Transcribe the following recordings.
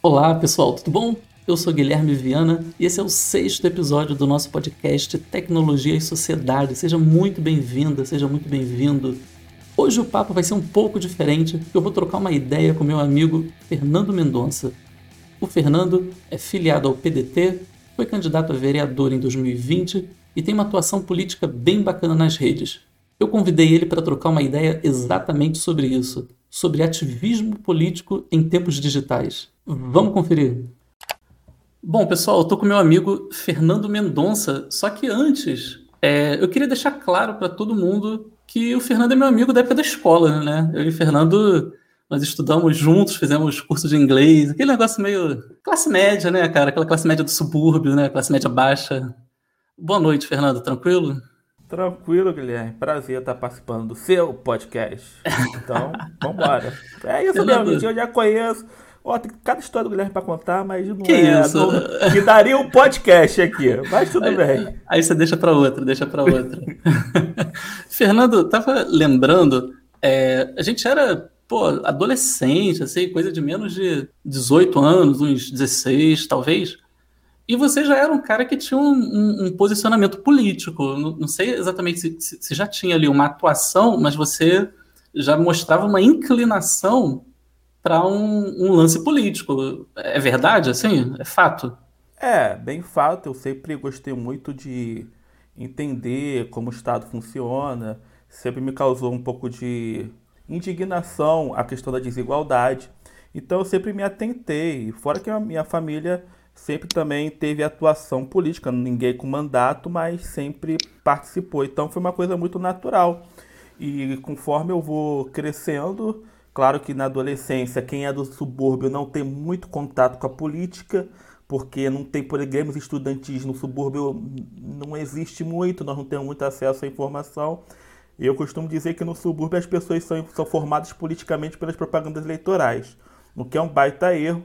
Olá pessoal, tudo bom? Eu sou Guilherme Viana e esse é o sexto episódio do nosso podcast Tecnologia e Sociedade. Seja muito bem-vinda, seja muito bem-vindo. Hoje o papo vai ser um pouco diferente, eu vou trocar uma ideia com meu amigo Fernando Mendonça. O Fernando é filiado ao PDT, foi candidato a vereador em 2020 e tem uma atuação política bem bacana nas redes. Eu convidei ele para trocar uma ideia exatamente sobre isso, sobre ativismo político em tempos digitais. Vamos conferir. Bom, pessoal, eu tô com meu amigo Fernando Mendonça, só que antes, é, eu queria deixar claro para todo mundo que o Fernando é meu amigo da época da escola, né? Eu e o Fernando, nós estudamos juntos, fizemos curso de inglês, aquele negócio meio classe média, né, cara? Aquela classe média do subúrbio, né? Classe média baixa. Boa noite, Fernando, tranquilo? Tranquilo, Guilherme. Prazer estar participando do seu podcast. Então, vambora. É isso mesmo, eu já conheço. Ó, tem cada história do Guilherme pra contar, mas não que é. Isso? Não, que daria um podcast aqui. Mas tudo aí, bem. Aí você deixa pra outra, deixa pra outra. Fernando, tava lembrando, é, a gente era, pô, adolescente, assim, coisa de menos de 18 anos, uns 16, talvez. E você já era um cara que tinha um, um, um posicionamento político. Não, não sei exatamente se, se, se já tinha ali uma atuação, mas você já mostrava uma inclinação para um, um, lance político. É verdade, assim? É fato? É, bem fato. Eu sempre gostei muito de entender como o Estado funciona. Sempre me causou um pouco de indignação a questão da desigualdade. Então eu sempre me atentei. Fora que a minha família sempre também teve atuação política, ninguém com mandato, mas sempre participou. Então foi uma coisa muito natural. E conforme eu vou crescendo, claro que na adolescência, quem é do subúrbio não tem muito contato com a política, porque não tem programas estudantis no subúrbio, não existe muito, nós não temos muito acesso à informação. Eu costumo dizer que no subúrbio as pessoas são, são formadas politicamente pelas propagandas eleitorais, o que é um baita erro,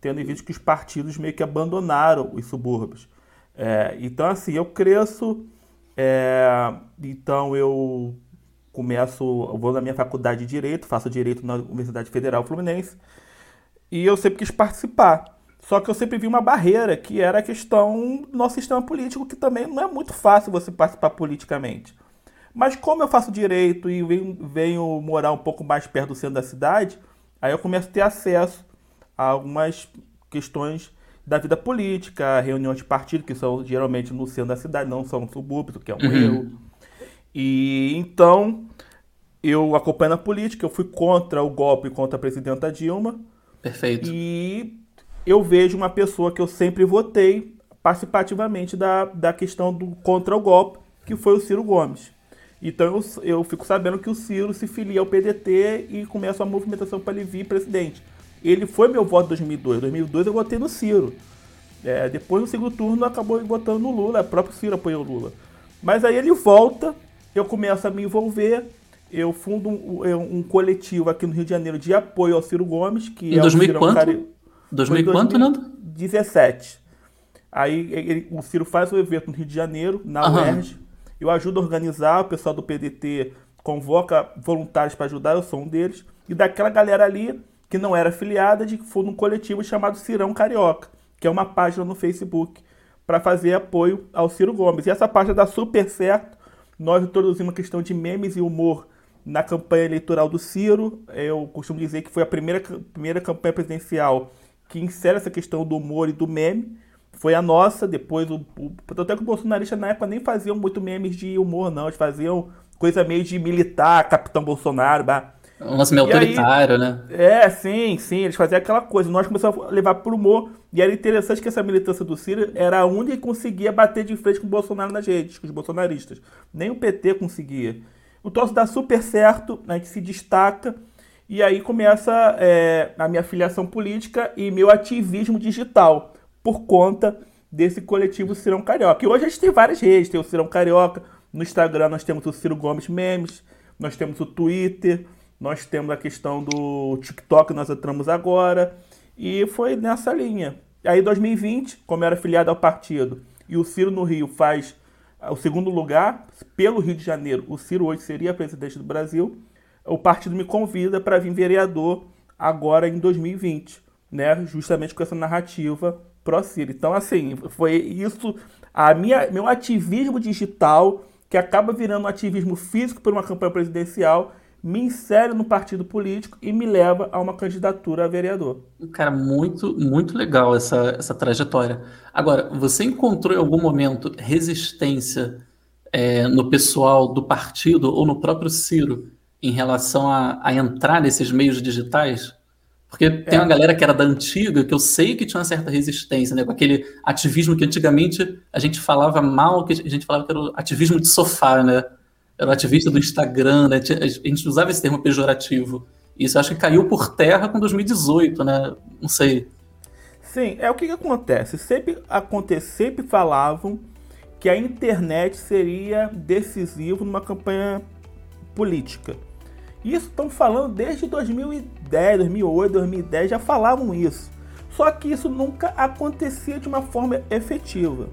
tendo em vista que os partidos meio que abandonaram os subúrbios. É, então, assim, eu cresço, é, então eu começo, eu vou na minha faculdade de Direito, faço Direito na Universidade Federal Fluminense, e eu sempre quis participar. Só que eu sempre vi uma barreira, que era a questão do nosso sistema político, que também não é muito fácil você participar politicamente. Mas como eu faço Direito e venho, venho morar um pouco mais perto do centro da cidade, aí eu começo a ter acesso a algumas questões da vida política, reuniões de partido, que são geralmente no centro da cidade, não são no subúrbio, que é um uhum. erro. E então, eu acompanhando a política, eu fui contra o golpe contra a presidenta Dilma. Perfeito. E eu vejo uma pessoa que eu sempre votei participativamente da, da questão do contra o golpe, que foi o Ciro Gomes. Então eu, eu fico sabendo que o Ciro se filia ao PDT e começa a movimentação para ele vir presidente. Ele foi meu voto em 2002. Em 2002 eu votei no Ciro. É, depois no segundo turno acabou votando no Lula, o próprio Ciro apoiou o Lula. Mas aí ele volta, eu começo a me envolver, eu fundo um, um coletivo aqui no Rio de Janeiro de apoio ao Ciro Gomes, que em é 2000 o quanto? Cari... 2000 quanto, Nando? 2017. Aí ele, o Ciro faz o evento no Rio de Janeiro, na uhum. UERJ. Eu ajudo a organizar, o pessoal do PDT convoca voluntários para ajudar, eu sou um deles. E daquela galera ali, que não era afiliada, de fundo um coletivo chamado Cirão Carioca, que é uma página no Facebook para fazer apoio ao Ciro Gomes. E essa página dá super certo. Nós introduzimos a questão de memes e humor na campanha eleitoral do Ciro. Eu costumo dizer que foi a primeira, primeira campanha presidencial que insere essa questão do humor e do meme. Foi a nossa, depois o. o até que o bolsonarista na época nem faziam muito memes de humor, não. Eles faziam coisa meio de militar, Capitão Bolsonaro, bah. Um lance meio autoritário, aí, né? É, sim, sim. Eles faziam aquela coisa. Nós começamos a levar pro humor. E era interessante que essa militância do Ciro era a única que conseguia bater de frente com o Bolsonaro nas redes, com os bolsonaristas. Nem o PT conseguia. O troço dá super certo, a gente se destaca. E aí começa é, a minha filiação política e meu ativismo digital, por conta desse coletivo Cirão Carioca. E hoje a gente tem várias redes, tem o Cirão Carioca, no Instagram nós temos o Ciro Gomes Memes, nós temos o Twitter, nós temos a questão do TikTok, nós entramos agora, e foi nessa linha. Aí 2020, como era filiado ao partido, e o Ciro no Rio faz o segundo lugar, pelo Rio de Janeiro, o Ciro hoje seria presidente do Brasil, o partido me convida para vir vereador agora em 2020. né, justamente com essa narrativa pró-Ciro. Então, assim, foi isso, a minha, meu ativismo digital, que acaba virando um ativismo físico por uma campanha presidencial, me insere no partido político e me leva a uma candidatura a vereador. Cara, muito, muito legal essa, essa trajetória. Agora, você encontrou em algum momento resistência é, no pessoal do partido ou no próprio Ciro em relação a, a entrar nesses meios digitais? Porque tem uma é. galera que era da antiga que eu sei que tinha uma certa resistência, né? Com aquele ativismo que antigamente a gente falava mal, que a gente falava que era o ativismo de sofá, né? Era ativista do Instagram, né? A gente usava esse termo pejorativo. Isso acho que caiu por terra com 2018, né? Não sei. Sim, é o que, que acontece. Sempre, aconte, sempre falavam que a internet seria decisivo numa campanha política. Isso estão falando desde 2010, 2008, 2010, já falavam isso. Só que isso nunca acontecia de uma forma efetiva.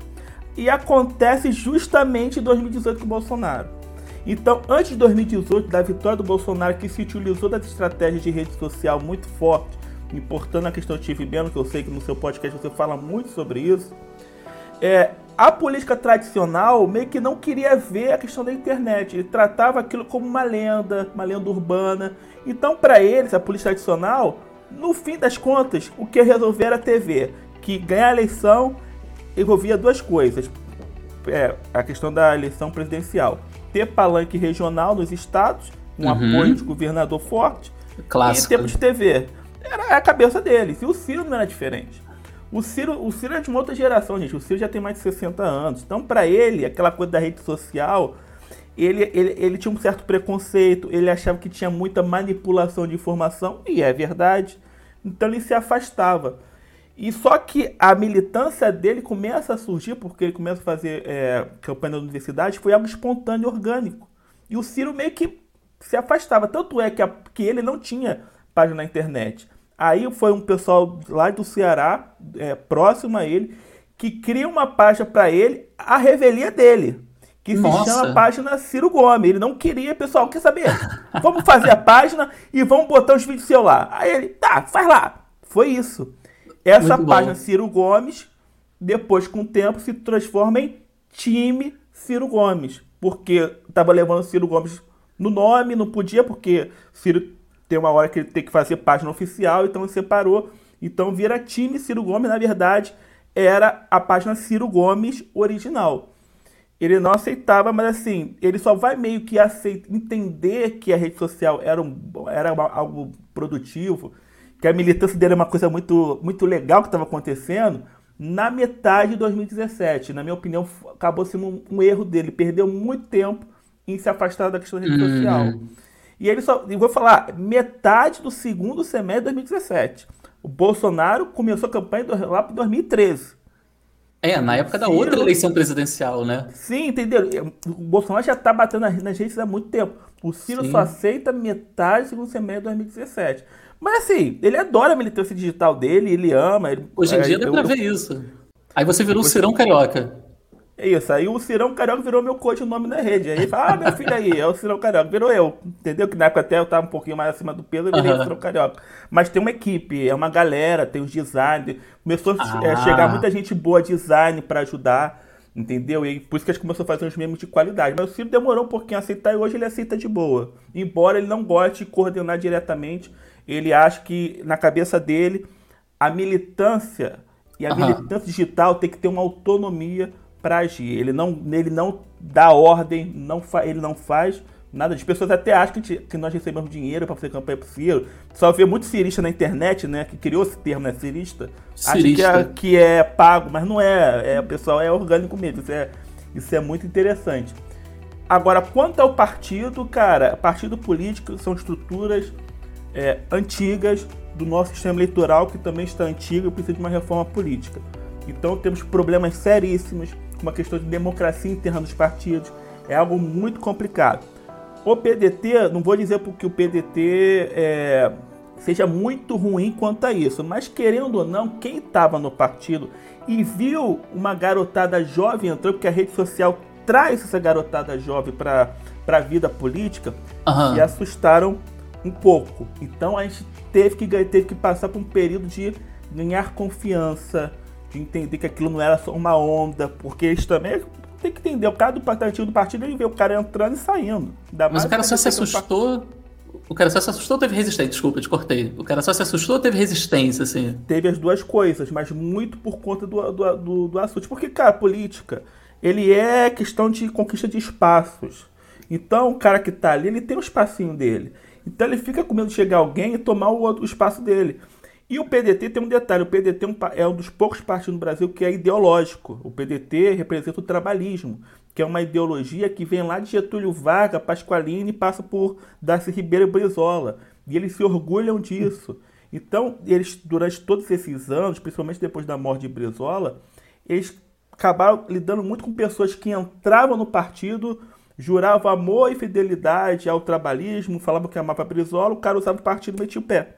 E acontece justamente em 2018 com o Bolsonaro. Então, antes de 2018, da vitória do Bolsonaro, que se utilizou das estratégias de rede social muito forte, importando a questão Steve Bannon, que eu sei que no seu podcast você fala muito sobre isso, é, a política tradicional meio que não queria ver a questão da internet. Ele tratava aquilo como uma lenda, uma lenda urbana. Então, para eles, a política tradicional, no fim das contas, o que resolver era a TV, que ganhar a eleição envolvia duas coisas. É, a questão da eleição presidencial ter palanque regional nos estados, um uhum. apoio de governador forte, Clássico. e tempo de TV. Era a cabeça deles. E o Ciro não era diferente. O Ciro, o Ciro é de uma outra geração, gente. O Ciro já tem mais de 60 anos. Então, para ele, aquela coisa da rede social, ele, ele, ele tinha um certo preconceito, ele achava que tinha muita manipulação de informação, e é verdade. Então, ele se afastava. E só que a militância dele começa a surgir, porque ele começa a fazer é, campanha na universidade, foi algo espontâneo, orgânico. E o Ciro meio que se afastava. Tanto é que, a, que ele não tinha página na internet. Aí foi um pessoal lá do Ceará, é, próximo a ele, que cria uma página para ele, a revelia dele. Que Nossa. se chama página Ciro Gomes. Ele não queria, pessoal, quer saber? Vamos fazer a página e vamos botar os vídeos seu lá. Aí ele, tá, faz lá. Foi isso. Essa Muito página bom. Ciro Gomes, depois com o tempo, se transforma em time Ciro Gomes. Porque estava levando Ciro Gomes no nome, não podia, porque Ciro tem uma hora que ele tem que fazer página oficial, então ele separou. Então vira time Ciro Gomes, na verdade, era a página Ciro Gomes original. Ele não aceitava, mas assim, ele só vai meio que aceitar, entender que a rede social era, um, era algo produtivo, que a militância dele é uma coisa muito, muito legal que estava acontecendo, na metade de 2017. Na minha opinião, acabou sendo um, um, erro dele. Perdeu muito tempo em se afastar da questão da rede uhum. social. E ele só. Vou falar, metade do segundo semestre de 2017. O Bolsonaro começou a campanha lá para 2013. É, na época da Ciro, outra eleição presidencial, né? Sim, entendeu? O Bolsonaro já está batendo nas redes há muito tempo. O Ciro Sim. só aceita metade do segundo semestre de 2017. Mas assim, ele adora a militância digital dele, ele ama. Ele, Hoje em é, dia dá eu, pra ver isso. Aí você virou o Cirão Carioca. É isso, aí o Cirão Carioca virou meu coach o nome na rede. Aí ele fala, ah, meu filho aí, é o Cirão Carioca, virou eu. Entendeu? Que na época até eu tava um pouquinho mais acima do peso, eu virei uhum. o Cirão Carioca. Mas tem uma equipe, é uma galera, tem os designers. Começou ah. a chegar muita gente boa design para ajudar, entendeu? E por isso que a gente começou a fazer uns memes de qualidade. Mas o Ciro demorou um pouquinho a aceitar e hoje ele aceita de boa. Embora ele não goste de coordenar diretamente ele acha que na cabeça dele a militância e a uhum. militância digital tem que ter uma autonomia para agir. Ele não, ele não dá ordem, não fa, ele não faz nada. As pessoas até acham que, que nós recebemos dinheiro para fazer campanha pro Ciro. Só vê muito cirista na internet, né? Que criou esse termo, né? Cirista. cirista. Acha que é, que é pago, mas não é. é. O pessoal é orgânico mesmo. Isso é, isso é muito interessante. Agora, quanto ao partido, cara, partido político são estruturas é, antigas do nosso sistema eleitoral, que também está antigo e precisa de uma reforma política. Então temos problemas seríssimos com uma questão de democracia interna dos partidos. É algo muito complicado. O PDT, não vou dizer porque o PDT é, seja muito ruim quanto a isso, mas querendo ou não, quem estava no partido e viu uma garotada jovem entrando, porque a rede social traz essa garotada jovem para a vida política, uhum. se assustaram um pouco. Então a gente teve que, teve que passar por um período de ganhar confiança, de entender que aquilo não era só uma onda, porque eles também tem que entender, o cara do partido do partido, ele vê o cara entrando e saindo. Mas o cara só se assustou. O cara só se assustou ou teve resistência? Desculpa, te cortei. O cara só se assustou ou teve resistência, assim? Teve as duas coisas, mas muito por conta do, do, do, do assunto. Porque, cara, política, ele é questão de conquista de espaços. Então, o cara que tá ali, ele tem o um espacinho dele. Então, ele fica com medo de chegar alguém e tomar o, o espaço dele. E o PDT tem um detalhe: o PDT é um dos poucos partidos no Brasil que é ideológico. O PDT representa o trabalhismo, que é uma ideologia que vem lá de Getúlio Vargas, Pasqualini passa por Darcy Ribeiro e Brizola. E eles se orgulham disso. Então, eles, durante todos esses anos, principalmente depois da morte de Brizola, eles acabaram lidando muito com pessoas que entravam no partido, juravam amor e fidelidade ao trabalhismo, falavam que amava Brizola, o cara usava o partido e metia o pé.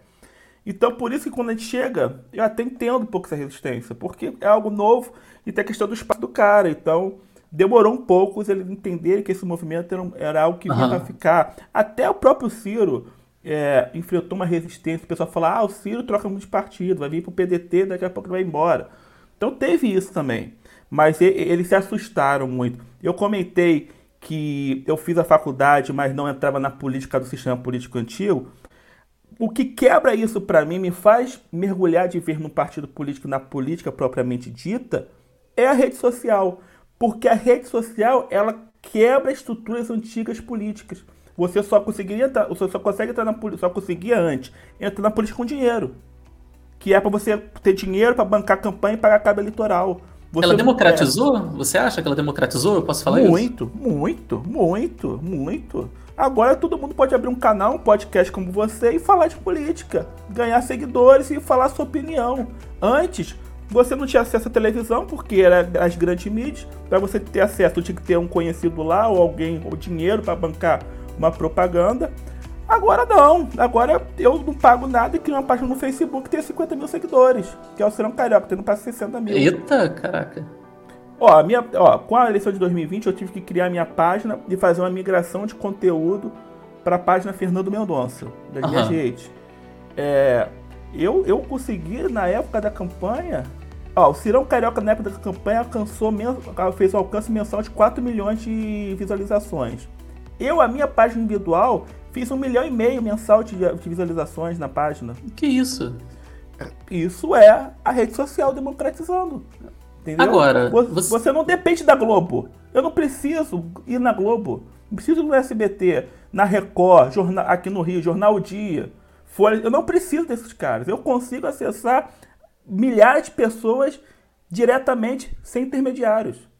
Então, por isso que quando a gente chega, eu até entendo um pouco essa resistência, porque é algo novo e tem a questão do espaço do cara. Então, demorou um pouco eles entenderem que esse movimento era, era algo que vinha uhum. para ficar. Até o próprio Ciro é, enfrentou uma resistência. O pessoal fala: ah, o Ciro troca muito de partido, vai vir para o PDT, daqui a pouco vai embora. Então, teve isso também. Mas eles se assustaram muito. Eu comentei que eu fiz a faculdade, mas não entrava na política do sistema político antigo o que quebra isso para mim, me faz mergulhar de ver no partido político, na política propriamente dita, é a rede social. Porque a rede social, ela quebra estruturas antigas políticas. Você só conseguiria entrar, você só consegue entrar na política, só conseguia antes entrar na política com dinheiro. Que é para você ter dinheiro para bancar campanha e pagar cabo eleitoral. Você ela democratizou? É. Você acha que ela democratizou? Eu posso falar muito, isso? Muito, muito, muito, muito. Agora todo mundo pode abrir um canal, um podcast como você e falar de política, ganhar seguidores e falar sua opinião. Antes, você não tinha acesso à televisão porque era as grandes mídias. Para você ter acesso, tinha que ter um conhecido lá ou alguém ou dinheiro para bancar uma propaganda. Agora não. Agora eu não pago nada e crio uma página no Facebook que tem 50 mil seguidores. Que é o Serão Carioca, tendo para 60 mil. Eita, caraca. Ó, a minha, ó, com a eleição de 2020 eu tive que criar minha página e fazer uma migração de conteúdo para a página Fernando Mendonça, das uhum. minhas redes. É, eu, eu consegui, na época da campanha, ó, o Cirão Carioca na época da campanha alcançou, fez um alcance mensal de 4 milhões de visualizações. Eu, a minha página individual, fiz um milhão e meio mensal de, de visualizações na página. Que isso? Isso é a rede social democratizando. Entendeu? Agora, você... você não depende da Globo. Eu não preciso ir na Globo. Não preciso ir no SBT, na Record, jornal, aqui no Rio, Jornal Dia. Folha. Eu não preciso desses caras. Eu consigo acessar milhares de pessoas diretamente, sem intermediários.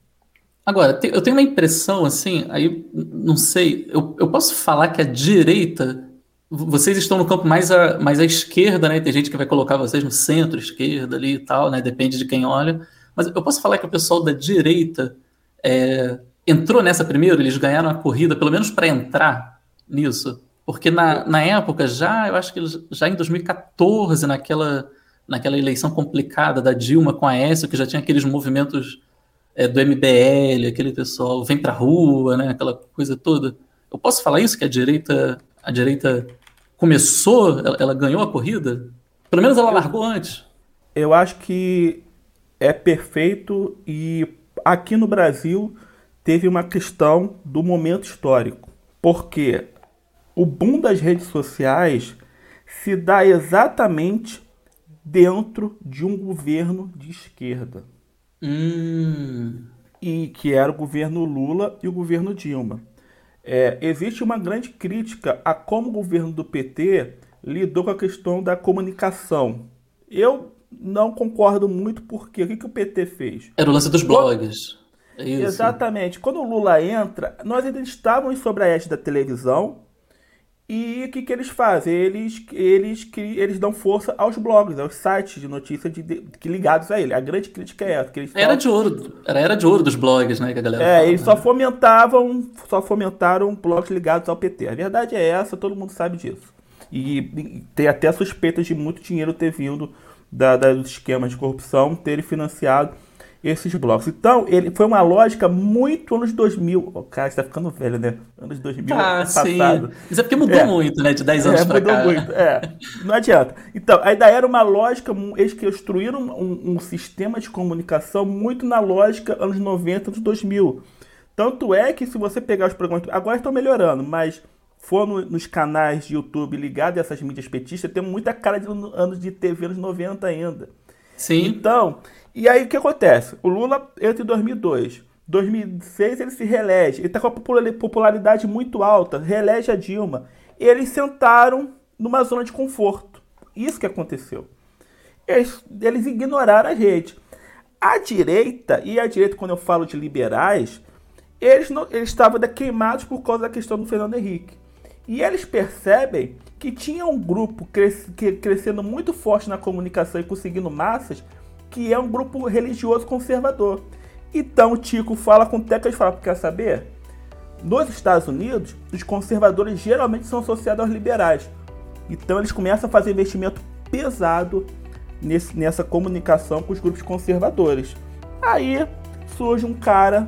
Agora, eu tenho uma impressão, assim, aí não sei, eu, eu posso falar que a direita, vocês estão no campo mais à, mais à esquerda, né? Tem gente que vai colocar vocês no centro-esquerda ali e tal, né? Depende de quem olha. Mas eu posso falar que o pessoal da direita é, entrou nessa primeiro, eles ganharam a corrida, pelo menos para entrar nisso. Porque na, na época, já, eu acho que já em 2014, naquela, naquela eleição complicada da Dilma com a Aécio, que já tinha aqueles movimentos é, do MBL, aquele pessoal vem pra rua, né, aquela coisa toda. Eu posso falar isso, que a direita, a direita começou, ela, ela ganhou a corrida? Pelo menos ela largou antes. Eu acho que é perfeito e aqui no Brasil teve uma questão do momento histórico, porque o boom das redes sociais se dá exatamente dentro de um governo de esquerda. Hum. E que era o governo Lula e o governo Dilma. É, existe uma grande crítica a como o governo do PT lidou com a questão da comunicação. Eu não concordo muito porque o que, que o PT fez? Era o lance dos blogs. É Exatamente. Quando o Lula entra, nós ainda estávamos sobre a égide da televisão. E o que, que eles fazem? Eles, eles, eles dão força aos blogs, aos sites de notícias de, de, de ligados a ele. A grande crítica é essa. Que eles era de ouro. Era era de ouro dos blogs, né? Que a galera é, fala, eles né? só fomentavam, só fomentaram blogs ligados ao PT. A verdade é essa, todo mundo sabe disso. E, e tem até suspeitas de muito dinheiro ter vindo da, dos esquemas de corrupção terem financiado esses blocos. Então, ele foi uma lógica muito anos 2000. Oh, cara, você tá ficando velho, né? Anos 2000, ah, passado. Sim. Isso é porque mudou é. muito, né? De 10 anos é, pra mudou cá. muito, é. Não adianta. Então, ainda era uma lógica, eles construíram um, um, sistema de comunicação muito na lógica anos 90, anos 2000. Tanto é que se você pegar os programas... Agora estão melhorando, mas for no, nos canais de YouTube ligados a essas mídias petistas, tem muita cara de anos de TV anos 90 ainda. Sim. Então, e aí o que acontece? O Lula entra em 2002. 2006 ele se reelege. Ele está com a popularidade muito alta. Reelege a Dilma. Eles sentaram numa zona de conforto. Isso que aconteceu. Eles, eles ignoraram a rede. A direita, e a direita, quando eu falo de liberais, eles, não, eles estavam queimados por causa da questão do Fernando Henrique. E eles percebem que tinha um grupo cres, que, crescendo muito forte na comunicação e conseguindo massas que é um grupo religioso conservador. Então o Tico fala com o Teca e fala, quer saber? Nos Estados Unidos, os conservadores geralmente são associados aos liberais. Então eles começam a fazer investimento pesado nesse, nessa comunicação com os grupos conservadores. Aí surge um cara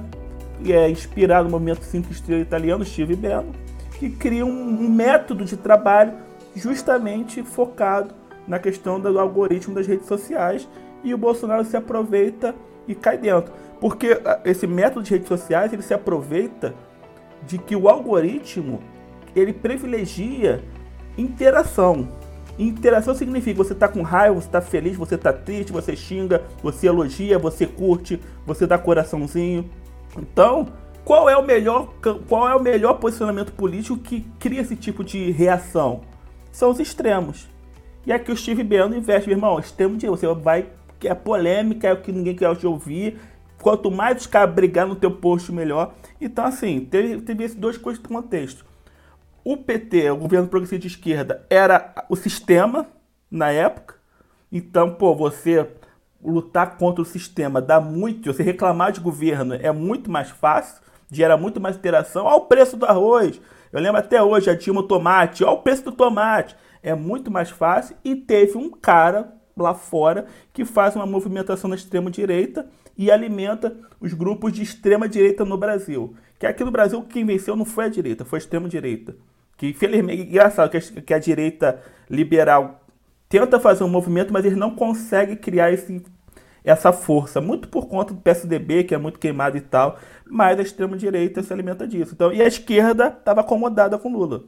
que é inspirado no movimento 5 estrelas italiano, Steve Bannon, que cria um, um método de trabalho justamente focado na questão do algoritmo das redes sociais e o Bolsonaro se aproveita e cai dentro. Porque ah, esse método de redes sociais, ele se aproveita de que o algoritmo, ele privilegia interação. Interação significa você está com raiva, você está feliz, você está triste, você xinga, você elogia, você curte, você dá coraçãozinho. Então, qual é o melhor, qual é o melhor posicionamento político que cria esse tipo de reação? São os extremos. E aqui o Steve Bannon investe, meu irmão, extremo de você vai que é polêmica, é o que ninguém quer ouvir. Quanto mais os caras brigar no teu post, melhor. Então, assim, teve, teve esses dois contexto. O PT, o governo progressista de esquerda, era o sistema na época. Então, pô, você lutar contra o sistema dá muito. Você reclamar de governo é muito mais fácil, gera muito mais interação. Olha o preço do arroz. Eu lembro até hoje, a Dilma Tomate. Olha o preço do tomate. É muito mais fácil. E teve um cara lá fora que faz uma movimentação na extrema direita e alimenta os grupos de extrema direita no Brasil. Que aqui no Brasil quem venceu não foi a direita, foi a extrema direita. Que infelizmente, engraçado que a, que a direita liberal tenta fazer um movimento, mas eles não conseguem criar esse, essa força, muito por conta do PSDB, que é muito queimado e tal, mas a extrema direita se alimenta disso. Então, e a esquerda estava acomodada com Lula.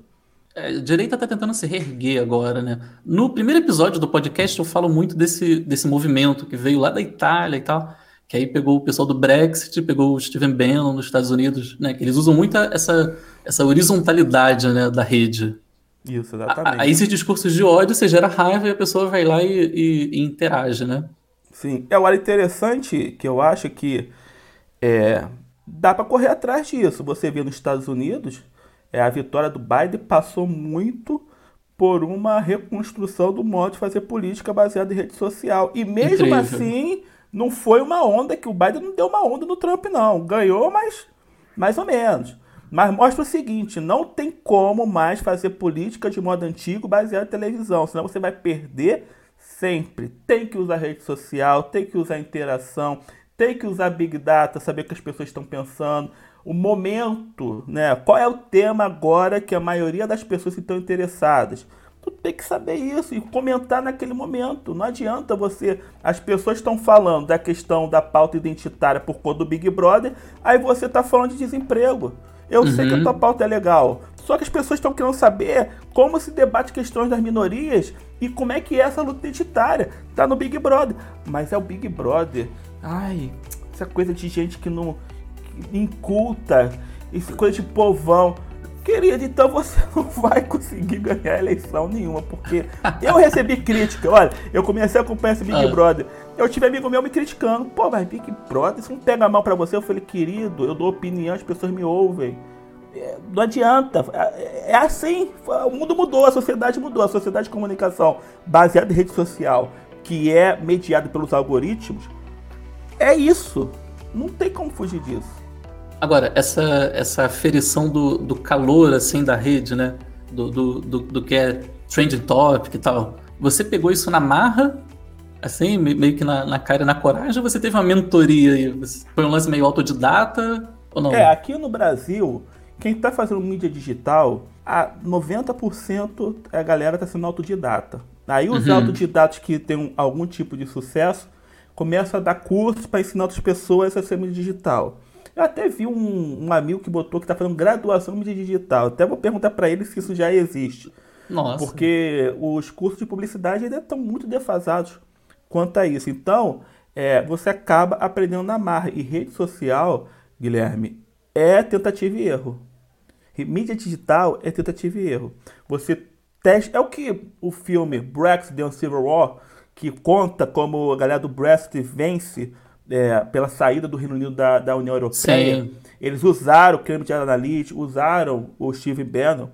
É, a direita está tentando se reerguer agora, né? No primeiro episódio do podcast eu falo muito desse, desse movimento que veio lá da Itália e tal, que aí pegou o pessoal do Brexit, pegou o Steven Bannon nos Estados Unidos, né? Que eles usam muito essa, essa horizontalidade né, da rede. Isso, exatamente. Aí esses discursos de ódio, você gera raiva e a pessoa vai lá e, e, e interage, né? Sim. É, o interessante que eu acho que é, dá para correr atrás disso. Você vê nos Estados Unidos é, a vitória do Biden passou muito por uma reconstrução do modo de fazer política baseada em rede social. E mesmo Incrível. assim, não foi uma onda que o Biden não deu uma onda no Trump, não. Ganhou, mas mais ou menos. Mas mostra o seguinte: não tem como mais fazer política de modo antigo baseada em televisão, senão você vai perder sempre. Tem que usar rede social, tem que usar interação, tem que usar Big Data, saber o que as pessoas estão pensando o momento, né? Qual é o tema agora que a maioria das pessoas estão interessadas? Tu tem que saber isso e comentar naquele momento. Não adianta você. As pessoas estão falando da questão da pauta identitária por conta do Big Brother, aí você está falando de desemprego. Eu uhum. sei que a tua pauta é legal. Só que as pessoas estão querendo saber como se debate questões das minorias e como é que é essa luta identitária. Tá no Big Brother. Mas é o Big Brother. Ai, essa coisa de gente que não inculta, esse coisa de povão. Querido, então você não vai conseguir ganhar eleição nenhuma, porque eu recebi crítica. Olha, eu comecei a acompanhar esse Big ah. Brother. Eu tive amigo meu me criticando. Pô, mas Big Brother, isso não pega mal para você? Eu falei, querido, eu dou opinião, as pessoas me ouvem. É, não adianta. É, é assim. O mundo mudou, a sociedade mudou. A sociedade de comunicação baseada em rede social, que é mediada pelos algoritmos, é isso. Não tem como fugir disso. Agora, essa, essa aferição do, do calor, assim, da rede, né? Do, do, do, do que é trending topic e tal. Você pegou isso na marra Assim, meio que na, na cara e na coragem, ou você teve uma mentoria aí? Foi um lance meio autodidata ou não? É, aqui no Brasil, quem está fazendo mídia digital, a 90% a galera está sendo autodidata. Aí os uhum. autodidatos que têm algum tipo de sucesso começam a dar cursos para ensinar outras pessoas a ser mídia digital. Eu até vi um, um amigo que botou que está fazendo graduação em mídia digital. Até vou perguntar para ele se isso já existe. Nossa. Porque os cursos de publicidade ainda estão muito defasados quanto a isso. Então, é, você acaba aprendendo na marra. E rede social, Guilherme, é tentativa e erro. Mídia digital é tentativa e erro. Você testa. É o que o filme Brexit The Civil War, que conta como a galera do Brexit vence é, pela saída do Reino Unido da, da União Europeia. Sim. Eles usaram o Cambridge Analytica, usaram o Steve Bannon.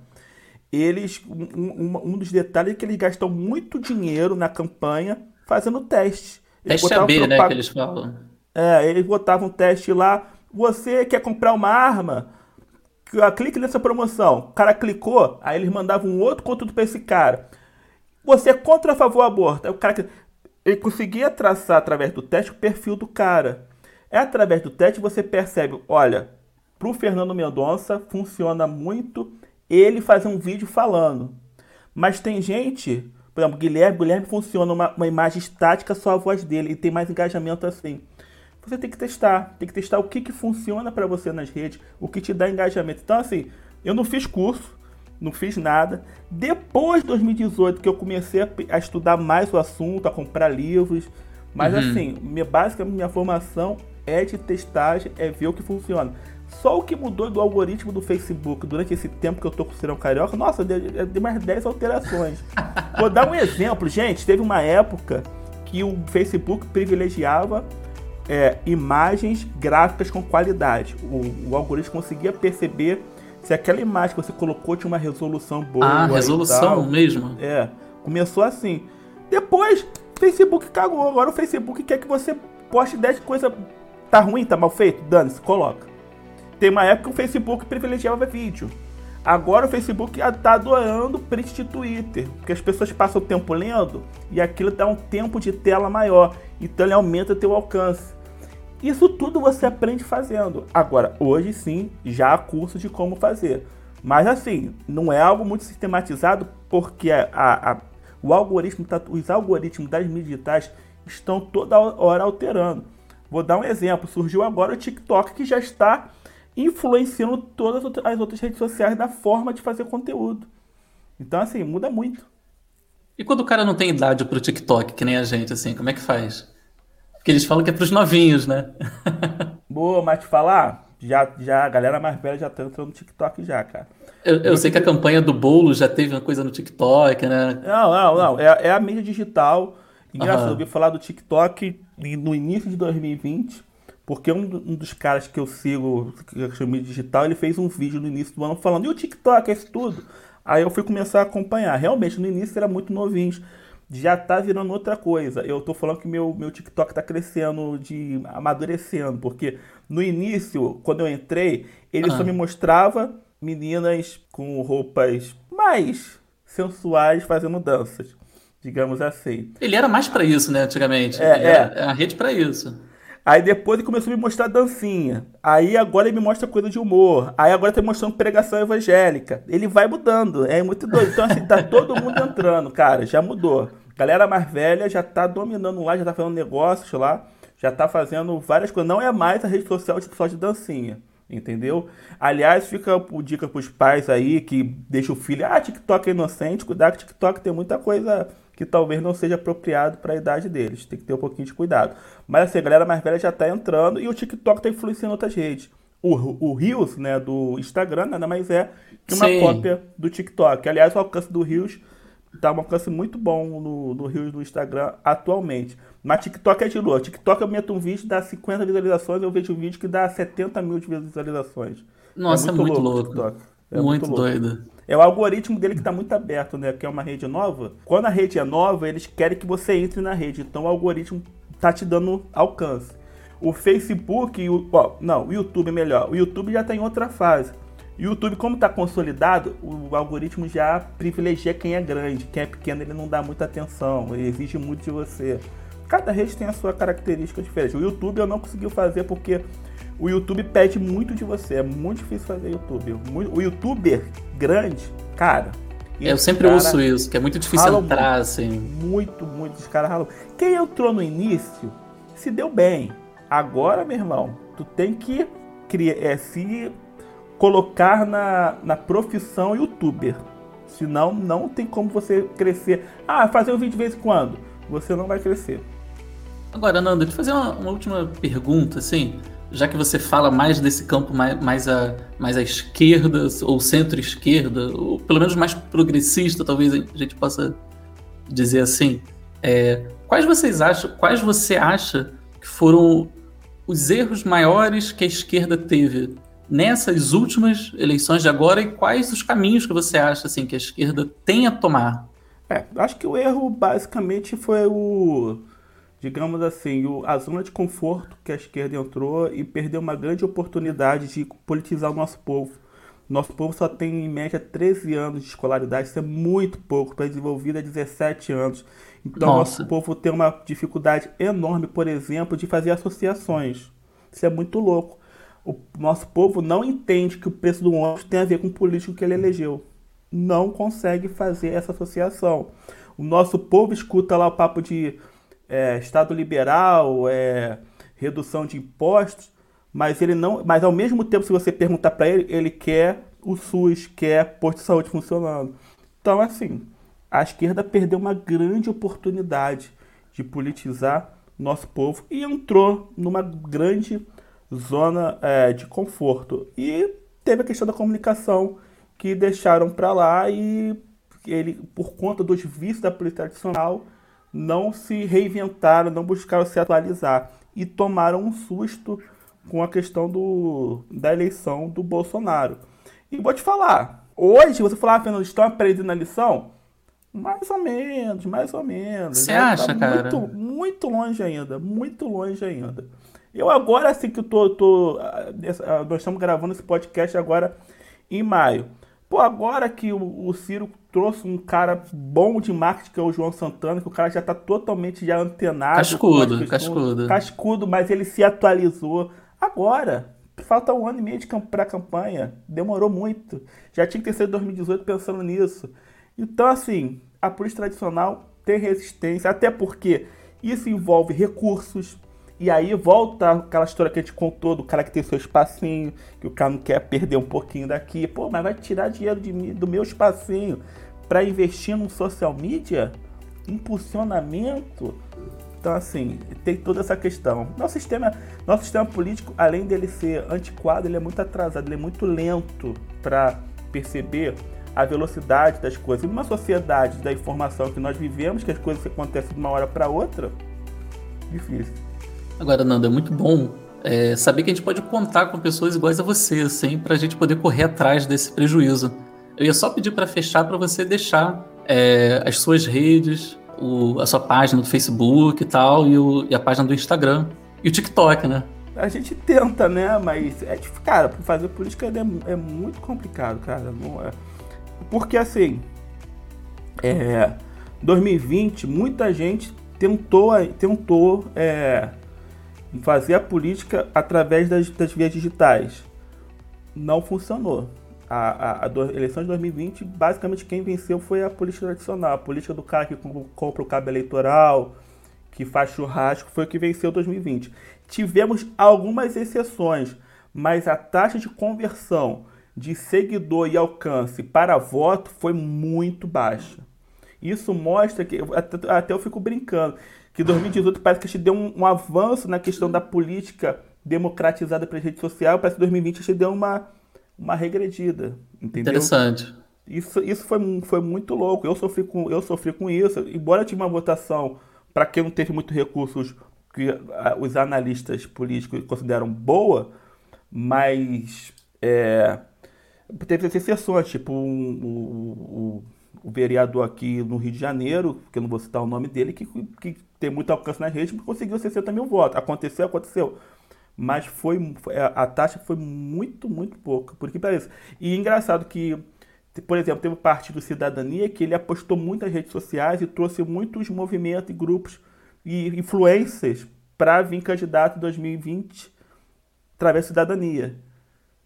Eles, um, um, um, dos detalhes é que eles gastam muito dinheiro na campanha fazendo teste. Eles teste AB, né, que eles falam. É, eles botavam um teste lá. Você quer comprar uma arma? Clique nessa promoção. O cara clicou, aí eles mandavam um outro conteúdo para esse cara. Você é contra a favor do aborto? Aí o cara ele conseguia traçar através do teste o perfil do cara. É através do teste você percebe, olha, para o Fernando Mendonça funciona muito ele fazer um vídeo falando. Mas tem gente, por exemplo, Guilherme, Guilherme funciona uma, uma imagem estática só a voz dele e tem mais engajamento assim. Você tem que testar, tem que testar o que, que funciona para você nas redes, o que te dá engajamento. Então assim, eu não fiz curso, não fiz nada. Depois de 2018 que eu comecei a, a estudar mais o assunto, a comprar livros. Mas uhum. assim, minha, basicamente minha formação é de testagem, é ver o que funciona. Só o que mudou do algoritmo do Facebook durante esse tempo que eu tô com o Serão Carioca, nossa, deu, deu mais 10 alterações. Vou dar um exemplo, gente. Teve uma época que o Facebook privilegiava é, imagens gráficas com qualidade. O, o algoritmo conseguia perceber se aquela imagem que você colocou tinha uma resolução boa. Ah, resolução mesmo? É. Começou assim. Depois, Facebook cagou. Agora o Facebook quer que você poste 10 coisas. Tá ruim, tá mal feito? Dane-se, coloca. Tem uma época que o Facebook privilegiava vídeo. Agora o Facebook tá adorando print de Twitter, porque as pessoas passam o tempo lendo e aquilo dá um tempo de tela maior, então ele aumenta teu alcance. Isso tudo você aprende fazendo. Agora, hoje sim, já há curso de como fazer. Mas assim, não é algo muito sistematizado porque a, a, o algoritmo, tá, os algoritmos das mídias digitais estão toda hora alterando. Vou dar um exemplo. Surgiu agora o TikTok que já está influenciando todas as outras redes sociais da forma de fazer conteúdo. Então, assim, muda muito. E quando o cara não tem idade para o TikTok, que nem a gente, assim, como é que faz? Porque eles falam que é pros novinhos, né? Boa, mas te falar, já, já a galera mais velha já tá entrando no TikTok já, cara. Eu, eu sei que a campanha do bolo já teve uma coisa no TikTok, né? Não, não, não. É, é a mídia digital. Engraçado, uhum. eu ouvi falar do TikTok no início de 2020, porque um, um dos caras que eu sigo, que chama mídia digital, ele fez um vídeo no início do ano falando, e o TikTok, é isso tudo? Aí eu fui começar a acompanhar. Realmente, no início era muito novinho já tá virando outra coisa. Eu tô falando que meu, meu TikTok tá crescendo, de amadurecendo, porque no início, quando eu entrei, ele só me mostrava meninas com roupas mais sensuais fazendo danças, digamos assim. Ele era mais para isso, né, antigamente. É, é. a rede para isso. Aí depois ele começou a me mostrar dancinha. Aí agora ele me mostra coisa de humor. Aí agora tá me mostrando pregação evangélica. Ele vai mudando. É muito doido. Então, assim, tá todo mundo entrando, cara. Já mudou. Galera mais velha já tá dominando lá, já tá fazendo negócios lá, já tá fazendo várias coisas. Não é mais a rede social só de dancinha, entendeu? Aliás, fica o dica pros pais aí que deixa o filho, ah, TikTok é inocente, cuidado que TikTok tem muita coisa que talvez não seja apropriado para a idade deles. Tem que ter um pouquinho de cuidado. Mas assim, a galera mais velha já tá entrando e o TikTok tá influenciando outras redes. O, o Reels, né, do Instagram, nada mais é que uma Sim. cópia do TikTok. Aliás, o alcance do Reels tá um alcance muito bom no, no Rio do Instagram atualmente. Mas TikTok é de lua. TikTok eu meto um vídeo, dá 50 visualizações, eu vejo um vídeo que dá 70 mil visualizações. Nossa, é muito, é muito louco. louco. É muito, muito doido. É o algoritmo dele que está muito aberto, né? Que é uma rede nova. Quando a rede é nova, eles querem que você entre na rede. Então o algoritmo tá te dando alcance. O Facebook, o, ó, não, o YouTube é melhor. O YouTube já está em outra fase. YouTube, como está consolidado, o algoritmo já privilegia quem é grande. Quem é pequeno, ele não dá muita atenção, ele exige muito de você. Cada rede tem a sua característica diferente. O YouTube eu não consegui fazer porque o YouTube pede muito de você. É muito difícil fazer YouTube. O youtuber grande, cara. Eu sempre cara ouço isso, que é muito difícil entrar, muito, assim. Muito, muito. Os caras ralam. Quem entrou no início se deu bem. Agora, meu irmão, tu tem que criar, é, se colocar na, na profissão youtuber. Senão, não tem como você crescer. Ah, fazer um vídeo de vez em quando. Você não vai crescer. Agora, Nando, deixa eu fazer uma, uma última pergunta, assim já que você fala mais desse campo mais, mais, a, mais à esquerda, ou centro-esquerda, ou pelo menos mais progressista, talvez a gente possa dizer assim, é, quais vocês acham, quais você acha que foram os erros maiores que a esquerda teve nessas últimas eleições de agora e quais os caminhos que você acha assim que a esquerda tem a tomar? É, acho que o erro basicamente foi o digamos assim, o, a zona de conforto que a esquerda entrou e perdeu uma grande oportunidade de politizar o nosso povo. Nosso povo só tem em média 13 anos de escolaridade, isso é muito pouco, para desenvolvido é 17 anos. Então, Nossa. nosso povo tem uma dificuldade enorme, por exemplo, de fazer associações. Isso é muito louco. O nosso povo não entende que o preço do ônibus tem a ver com o político que ele elegeu. Não consegue fazer essa associação. O nosso povo escuta lá o papo de é, Estado liberal, é, redução de impostos, mas ele não, mas ao mesmo tempo, se você perguntar para ele, ele quer o SUS, quer posto de saúde funcionando. Então, assim, a esquerda perdeu uma grande oportunidade de politizar nosso povo e entrou numa grande zona é, de conforto. E teve a questão da comunicação que deixaram para lá e ele, por conta dos vícios da política tradicional, não se reinventaram, não buscaram se atualizar e tomaram um susto com a questão do, da eleição do Bolsonaro. E vou te falar, hoje você falar, ah, Fernando, estão aprendendo a lição? Mais ou menos, mais ou menos. Você né? acha, tá cara? Muito, muito longe ainda, muito longe ainda. Eu agora, assim que eu tô, tô ah, ah, nós estamos gravando esse podcast agora em maio. Pô, agora que o, o Ciro trouxe um cara bom de marketing, que é o João Santana, que o cara já tá totalmente já antenado. Cascudo, cascudo. Cascudo, mas ele se atualizou. Agora, falta um ano e meio de pra campanha. Demorou muito. Já tinha que ter sido 2018 pensando nisso. Então, assim, a polícia tradicional tem resistência, até porque isso envolve recursos, e aí volta aquela história que a gente contou do cara que tem seu espacinho, que o cara não quer perder um pouquinho daqui. Pô, mas vai tirar dinheiro de mim, do meu espacinho para investir num social media? Impulsionamento? Então, assim, tem toda essa questão. Nosso sistema, nosso sistema político, além dele ser antiquado, ele é muito atrasado, ele é muito lento para perceber a velocidade das coisas. E numa sociedade da informação que nós vivemos, que as coisas acontecem de uma hora para outra, difícil. Agora, Nando, é muito bom é, saber que a gente pode contar com pessoas iguais a você, assim, para a gente poder correr atrás desse prejuízo. Eu ia só pedir para fechar para você deixar é, as suas redes, o, a sua página do Facebook e tal, e, o, e, a página do Instagram. E o TikTok, né? A gente tenta, né? Mas, é, cara, fazer política é, é muito complicado, cara. É... Porque, assim, é, 2020, muita gente tentou, tentou é, fazer a política através das, das vias digitais. Não funcionou. A, a, a, eleição de 2020, basicamente quem venceu foi a política tradicional. A política do cara que compra o cabo eleitoral, que faz churrasco, foi o que venceu 2020. Tivemos algumas exceções, mas a taxa de conversão de seguidor e alcance para voto foi muito baixa. Isso mostra que, até, até eu fico brincando, que 2018 parece que a gente deu um, um avanço na questão da política democratizada pela rede social, parece que 2020 a gente deu uma, uma regredida, entendeu? Interessante. Isso, isso foi, foi muito louco. Eu sofri com, eu sofri com isso. Embora tinha uma votação para quem não teve muitos recursos que os analistas políticos consideram boa, mas é, teve exceções, tipo um, um, o vereador aqui no Rio de Janeiro, que eu não vou citar o nome dele, que, que tem muito alcance na rede, conseguiu 60 mil votos. Aconteceu, aconteceu. Mas foi a taxa foi muito, muito pouca, por que parece. E engraçado que, por exemplo, teve o Partido Cidadania que ele apostou muito nas redes sociais e trouxe muitos movimentos e grupos e influências para vir candidato em 2020 através da cidadania.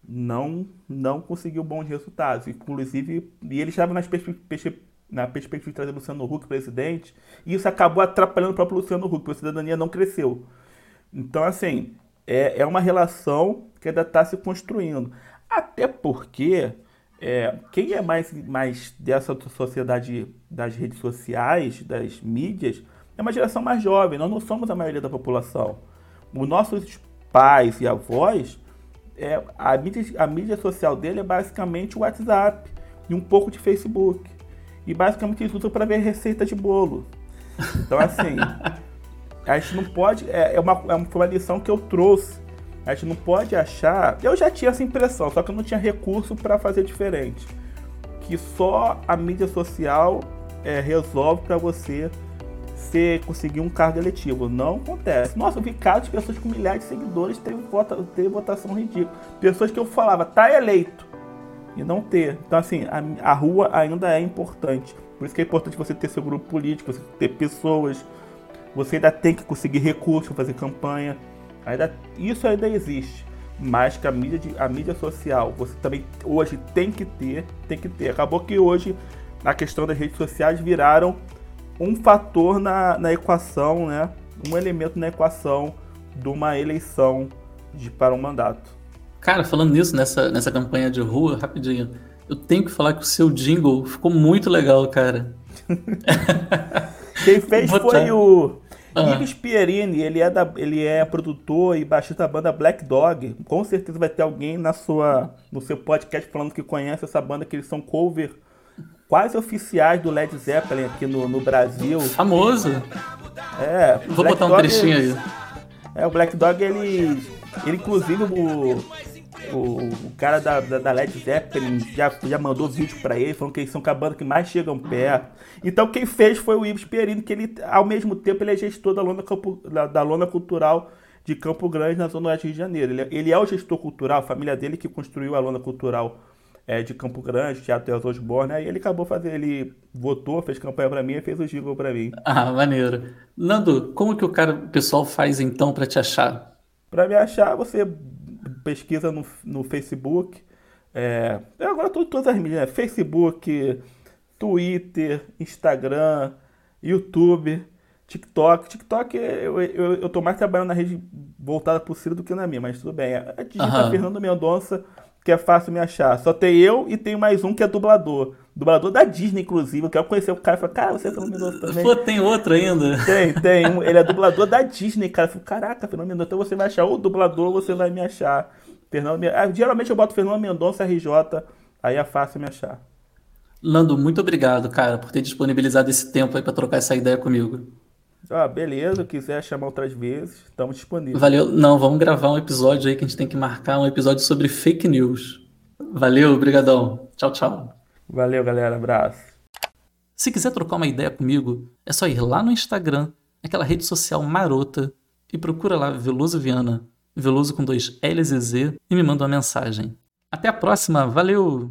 Não, não conseguiu bons resultados. Inclusive, e ele estava nas perspe na perspectiva de trazer Luciano Huck presidente, e isso acabou atrapalhando o próprio Luciano Huck, porque a cidadania não cresceu. Então, assim, é, é uma relação que ainda está se construindo. Até porque é, quem é mais, mais dessa sociedade das redes sociais, das mídias, é uma geração mais jovem. Nós não somos a maioria da população. Os nossos pais e avós, é, a, mídia, a mídia social dele é basicamente o WhatsApp e um pouco de Facebook. E basicamente eles usam para ver receita de bolo. Então, assim, a gente não pode. É, é, uma, é uma lição que eu trouxe. A gente não pode achar. Eu já tinha essa impressão, só que eu não tinha recurso para fazer diferente. Que só a mídia social é, resolve para você ser, conseguir um cargo eletivo. Não acontece. Nossa, eu vi casos de pessoas com milhares de seguidores terem vota, ter votação ridícula. Pessoas que eu falava, tá eleito. E não ter. Então, assim, a, a rua ainda é importante. Por isso que é importante você ter seu grupo político, você ter pessoas você ainda tem que conseguir recursos para fazer campanha. Ainda, isso ainda existe. Mas que a mídia, de, a mídia social, você também hoje tem que ter, tem que ter. Acabou que hoje a questão das redes sociais viraram um fator na, na equação, né? Um elemento na equação de uma eleição de, para um mandato. Cara, falando nisso, nessa, nessa campanha de rua, rapidinho, eu tenho que falar que o seu jingle ficou muito legal, cara. Quem fez foi o ah. Ives Pierini, ele é, da, ele é produtor e baixista da banda Black Dog. Com certeza vai ter alguém na sua, no seu podcast falando que conhece essa banda, que eles são cover quase oficiais do Led Zeppelin aqui no, no Brasil. Famoso. É. Vou Black botar um Dog, trechinho aí. É, o Black Dog, ele. Ele, inclusive, o, o, o cara da, da, da, Led Zeppelin já, já mandou vídeo para ele, falando que eles são a banda que mais chegam perto. Então quem fez foi o Ives Pierino, que ele, ao mesmo tempo, ele é gestor da lona, campo, da, da lona cultural de Campo Grande, na Zona Oeste do Rio de Janeiro. Ele, ele é o gestor cultural, a família dele que construiu a lona cultural é, de Campo Grande, Teatro Teos Osborne, aí ele acabou fazendo, ele votou, fez campanha para mim e fez o jingle para mim. Ah, maneiro. Nando, como que o cara, o pessoal faz então para te achar? Para me achar, você pesquisa no, no Facebook. É, agora tô, todas as mídias, né? Facebook, Twitter, Instagram, YouTube, TikTok. TikTok, eu, eu, eu tô mais trabalhando na rede voltada pro Ciro do que na minha, mas tudo bem. A digita uhum. Fernando Mendonça, que é fácil me achar. Só tem eu e tem mais um que é dublador. Dublador da Disney, inclusive. Eu quero conhecer o cara. Falei, cara, você é Mendonça também. Pô, tem outro ainda. Tem, tem. Ele é dublador da Disney, cara. Eu falei, caraca, Fernando Mendonça. Então você vai achar o dublador, você vai me achar. Fernando. Ah, geralmente eu boto Fernando Mendonça RJ, aí é fácil me achar. Lando, muito obrigado, cara, por ter disponibilizado esse tempo aí para trocar essa ideia comigo. Ah, beleza, quiser chamar outras vezes, estamos disponíveis. Valeu. Não, vamos gravar um episódio aí que a gente tem que marcar um episódio sobre fake news. Valeu, obrigadão. Tchau, tchau. Valeu, galera. Abraço. Se quiser trocar uma ideia comigo, é só ir lá no Instagram, aquela rede social marota, e procura lá Veloso Viana, Veloso com dois L's e Z, e me manda uma mensagem. Até a próxima, valeu!